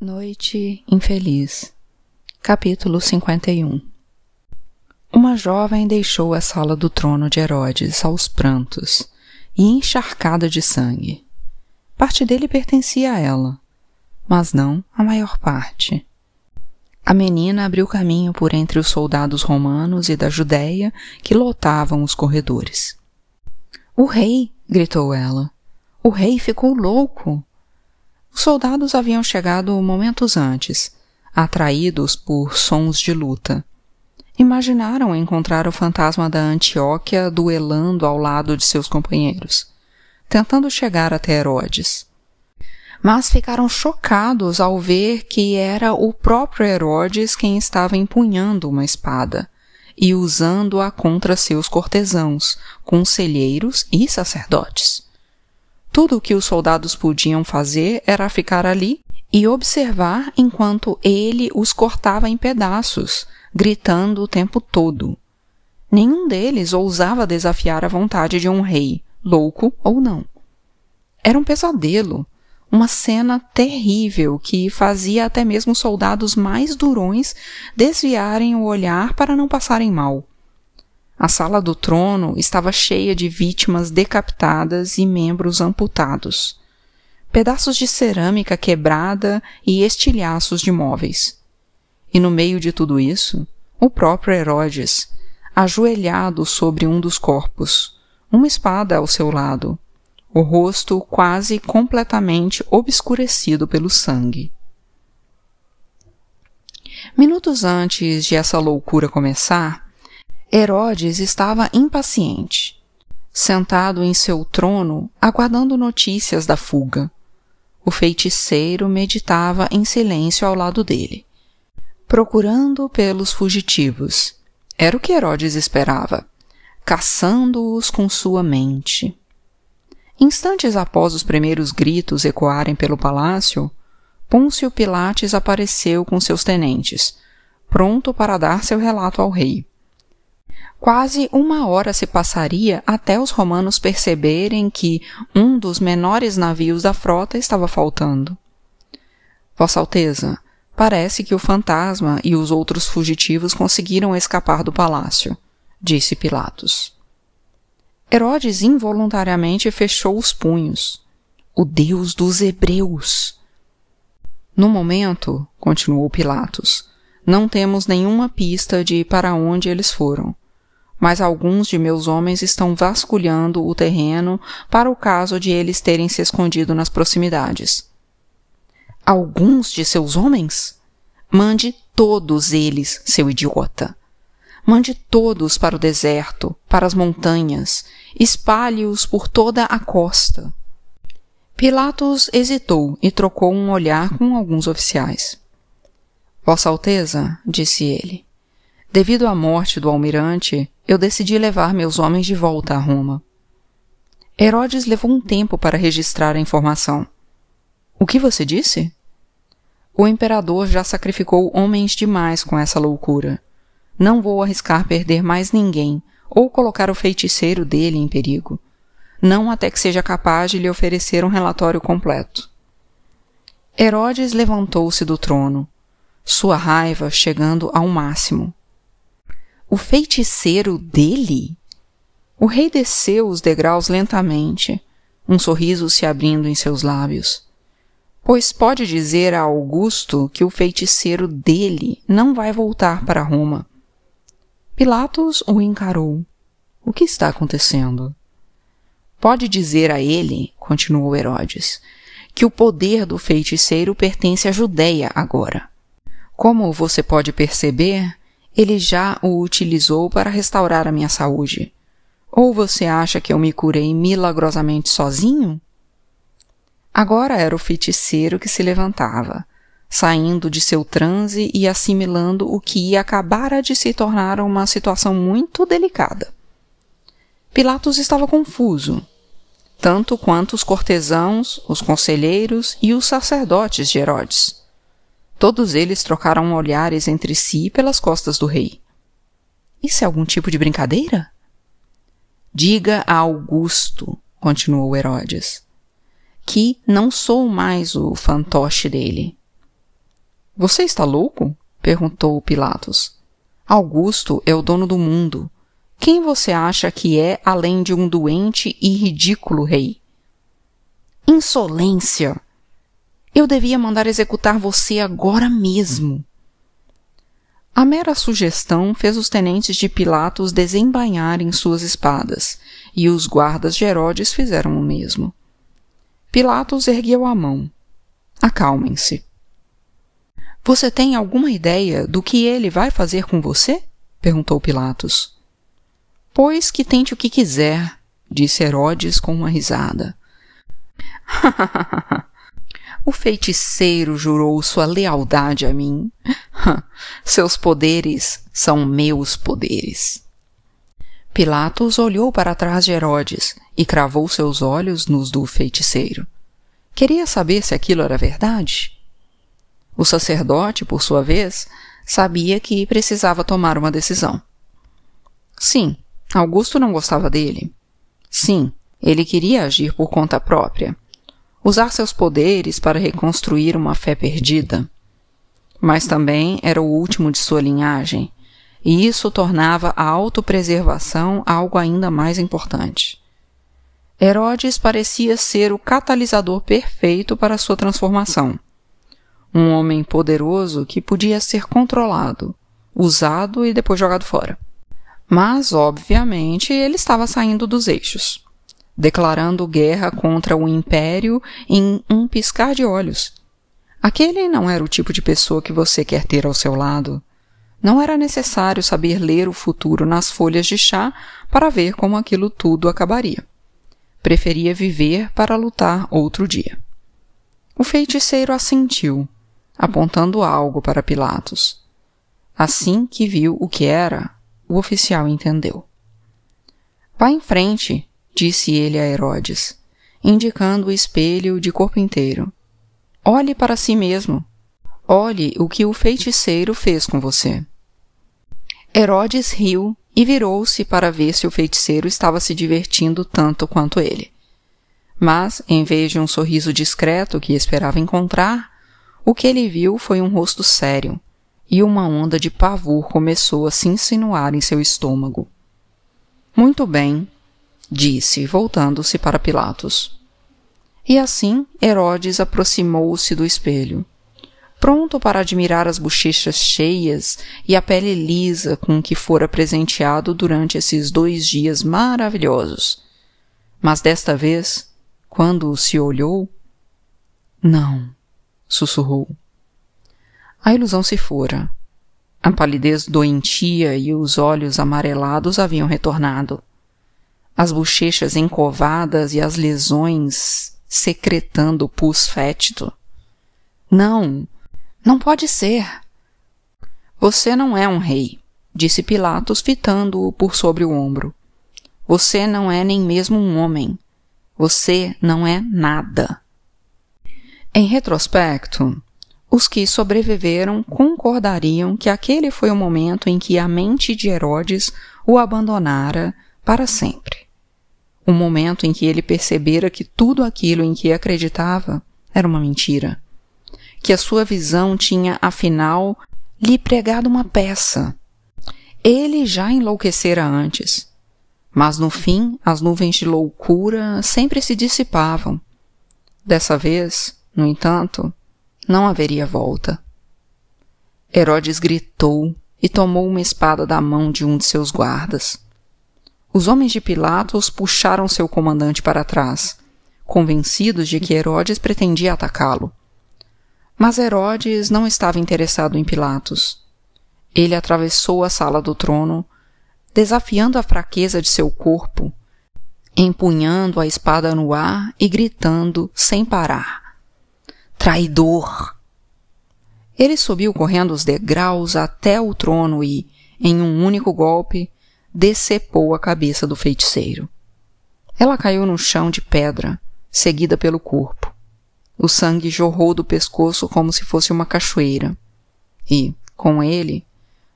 Noite Infeliz Capítulo 51 Uma jovem deixou a sala do trono de Herodes aos prantos e encharcada de sangue. Parte dele pertencia a ela, mas não a maior parte. A menina abriu caminho por entre os soldados romanos e da Judéia que lotavam os corredores. O rei! gritou ela. O rei ficou louco! Os soldados haviam chegado momentos antes, atraídos por sons de luta. Imaginaram encontrar o fantasma da Antioquia duelando ao lado de seus companheiros, tentando chegar até Herodes. Mas ficaram chocados ao ver que era o próprio Herodes quem estava empunhando uma espada e usando-a contra seus cortesãos, conselheiros e sacerdotes. Tudo o que os soldados podiam fazer era ficar ali e observar enquanto ele os cortava em pedaços, gritando o tempo todo. Nenhum deles ousava desafiar a vontade de um rei, louco ou não. Era um pesadelo, uma cena terrível que fazia até mesmo soldados mais durões desviarem o olhar para não passarem mal. A sala do trono estava cheia de vítimas decapitadas e membros amputados, pedaços de cerâmica quebrada e estilhaços de móveis. E no meio de tudo isso, o próprio Herodes, ajoelhado sobre um dos corpos, uma espada ao seu lado, o rosto quase completamente obscurecido pelo sangue. Minutos antes de essa loucura começar, Herodes estava impaciente, sentado em seu trono, aguardando notícias da fuga. O feiticeiro meditava em silêncio ao lado dele, procurando pelos fugitivos. Era o que Herodes esperava, caçando-os com sua mente. Instantes após os primeiros gritos ecoarem pelo palácio, Pôncio Pilates apareceu com seus tenentes, pronto para dar seu relato ao rei. Quase uma hora se passaria até os romanos perceberem que um dos menores navios da frota estava faltando. Vossa Alteza, parece que o fantasma e os outros fugitivos conseguiram escapar do palácio, disse Pilatos. Herodes involuntariamente fechou os punhos. O Deus dos Hebreus! No momento, continuou Pilatos, não temos nenhuma pista de para onde eles foram mas alguns de meus homens estão vasculhando o terreno para o caso de eles terem se escondido nas proximidades. Alguns de seus homens? Mande todos eles, seu idiota. Mande todos para o deserto, para as montanhas, espalhe-os por toda a costa. Pilatos hesitou e trocou um olhar com alguns oficiais. Vossa Alteza, disse ele, devido à morte do almirante, eu decidi levar meus homens de volta a Roma. Herodes levou um tempo para registrar a informação. O que você disse? O imperador já sacrificou homens demais com essa loucura. Não vou arriscar perder mais ninguém ou colocar o feiticeiro dele em perigo. Não até que seja capaz de lhe oferecer um relatório completo. Herodes levantou-se do trono, sua raiva chegando ao máximo. O feiticeiro dele? O rei desceu os degraus lentamente, um sorriso se abrindo em seus lábios. Pois pode dizer a Augusto que o feiticeiro dele não vai voltar para Roma. Pilatos o encarou. O que está acontecendo? Pode dizer a ele, continuou Herodes, que o poder do feiticeiro pertence à Judéia agora. Como você pode perceber, ele já o utilizou para restaurar a minha saúde. Ou você acha que eu me curei milagrosamente sozinho? Agora era o feiticeiro que se levantava, saindo de seu transe e assimilando o que ia acabar de se tornar uma situação muito delicada. Pilatos estava confuso, tanto quanto os cortesãos, os conselheiros e os sacerdotes de Herodes. Todos eles trocaram olhares entre si pelas costas do rei. Isso é algum tipo de brincadeira? Diga a Augusto, continuou Herodes, que não sou mais o fantoche dele. Você está louco? perguntou Pilatos. Augusto é o dono do mundo. Quem você acha que é além de um doente e ridículo rei? Insolência! Eu devia mandar executar você agora mesmo. A mera sugestão fez os tenentes de Pilatos desembainharem suas espadas, e os guardas de Herodes fizeram o mesmo. Pilatos ergueu a mão. Acalmem-se. Você tem alguma ideia do que ele vai fazer com você? perguntou Pilatos. Pois que tente o que quiser, disse Herodes com uma risada. o feiticeiro jurou sua lealdade a mim. Seus poderes são meus poderes. Pilatos olhou para trás de Herodes e cravou seus olhos nos do feiticeiro. Queria saber se aquilo era verdade. O sacerdote, por sua vez, sabia que precisava tomar uma decisão. Sim, Augusto não gostava dele. Sim, ele queria agir por conta própria, usar seus poderes para reconstruir uma fé perdida. Mas também era o último de sua linhagem, e isso tornava a autopreservação algo ainda mais importante. Herodes parecia ser o catalisador perfeito para sua transformação um homem poderoso que podia ser controlado, usado e depois jogado fora. Mas, obviamente, ele estava saindo dos eixos, declarando guerra contra o império em um piscar de olhos. Aquele não era o tipo de pessoa que você quer ter ao seu lado. Não era necessário saber ler o futuro nas folhas de chá para ver como aquilo tudo acabaria. Preferia viver para lutar outro dia. O feiticeiro assentiu apontando algo para Pilatos. Assim que viu o que era, o oficial entendeu. Vá em frente, disse ele a Herodes, indicando o espelho de corpo inteiro. Olhe para si mesmo. Olhe o que o feiticeiro fez com você. Herodes riu e virou-se para ver se o feiticeiro estava se divertindo tanto quanto ele. Mas, em vez de um sorriso discreto que esperava encontrar, o que ele viu foi um rosto sério, e uma onda de pavor começou a se insinuar em seu estômago. Muito bem, disse, voltando-se para Pilatos. E assim Herodes aproximou-se do espelho, pronto para admirar as bochechas cheias e a pele lisa com que fora presenteado durante esses dois dias maravilhosos. Mas desta vez, quando se olhou, não sussurrou. A ilusão se fora. A palidez doentia e os olhos amarelados haviam retornado. As bochechas encovadas e as lesões secretando pus fétido. Não, não pode ser. Você não é um rei, disse Pilatos, fitando-o por sobre o ombro. Você não é nem mesmo um homem. Você não é nada. Em retrospecto, os que sobreviveram concordariam que aquele foi o momento em que a mente de Herodes o abandonara para sempre. O momento em que ele percebera que tudo aquilo em que acreditava era uma mentira. Que a sua visão tinha, afinal, lhe pregado uma peça. Ele já enlouquecera antes. Mas no fim, as nuvens de loucura sempre se dissipavam. Dessa vez, no entanto, não haveria volta. Herodes gritou e tomou uma espada da mão de um de seus guardas. Os homens de Pilatos puxaram seu comandante para trás, convencidos de que Herodes pretendia atacá-lo. Mas Herodes não estava interessado em Pilatos. Ele atravessou a sala do trono, desafiando a fraqueza de seu corpo, empunhando a espada no ar e gritando sem parar: Traidor! Ele subiu correndo os degraus até o trono e, em um único golpe, decepou a cabeça do feiticeiro. Ela caiu no chão de pedra, seguida pelo corpo. O sangue jorrou do pescoço como se fosse uma cachoeira. E, com ele,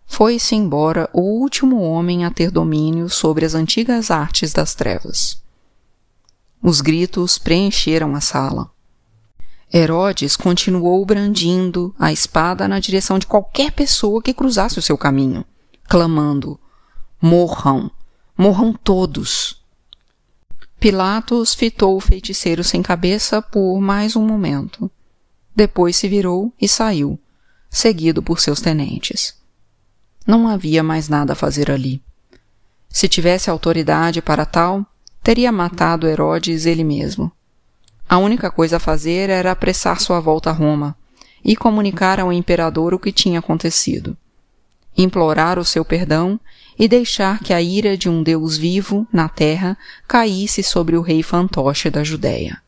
foi-se embora o último homem a ter domínio sobre as antigas artes das trevas. Os gritos preencheram a sala. Herodes continuou brandindo a espada na direção de qualquer pessoa que cruzasse o seu caminho, clamando: Morram! Morram todos! Pilatos fitou o feiticeiro sem cabeça por mais um momento. Depois se virou e saiu, seguido por seus tenentes. Não havia mais nada a fazer ali. Se tivesse autoridade para tal, teria matado Herodes ele mesmo. A única coisa a fazer era apressar sua volta a Roma e comunicar ao imperador o que tinha acontecido. Implorar o seu perdão e deixar que a ira de um Deus vivo na terra caísse sobre o rei fantoche da Judéia.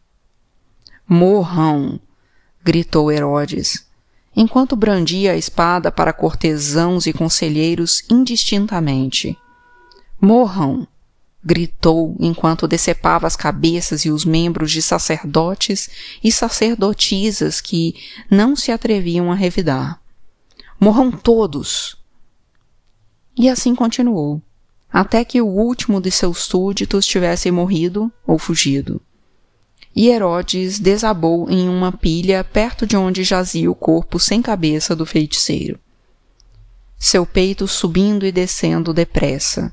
Morram! gritou Herodes, enquanto brandia a espada para cortesãos e conselheiros indistintamente. Morram! gritou enquanto decepava as cabeças e os membros de sacerdotes e sacerdotisas que não se atreviam a revidar. Morram todos! E assim continuou, até que o último de seus súditos tivesse morrido ou fugido. E Herodes desabou em uma pilha perto de onde jazia o corpo sem cabeça do feiticeiro. Seu peito subindo e descendo depressa,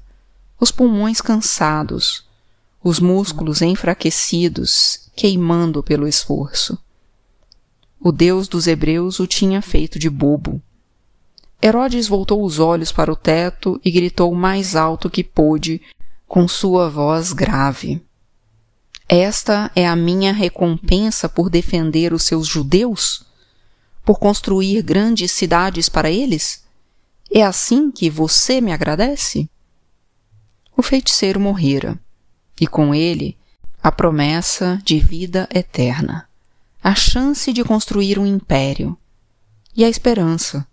os pulmões cansados, os músculos enfraquecidos, queimando pelo esforço. O Deus dos Hebreus o tinha feito de bobo. Herodes voltou os olhos para o teto e gritou mais alto que pôde, com sua voz grave. Esta é a minha recompensa por defender os seus judeus? Por construir grandes cidades para eles? É assim que você me agradece? o feiticeiro morrera, e com ele a promessa de vida eterna, a chance de construir um império e a esperança.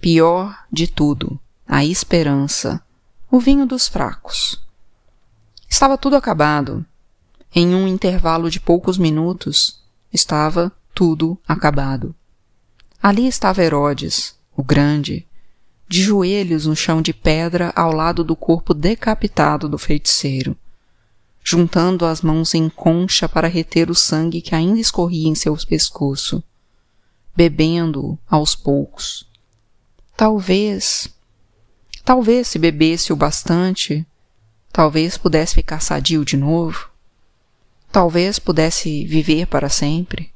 Pior de tudo, a esperança, o vinho dos fracos. Estava tudo acabado. Em um intervalo de poucos minutos, estava tudo acabado. Ali estava Herodes, o grande, de joelhos no chão de pedra ao lado do corpo decapitado do feiticeiro, juntando as mãos em concha para reter o sangue que ainda escorria em seu pescoço, bebendo aos poucos. Talvez, talvez se bebesse o bastante, talvez pudesse ficar sadio de novo, talvez pudesse viver para sempre.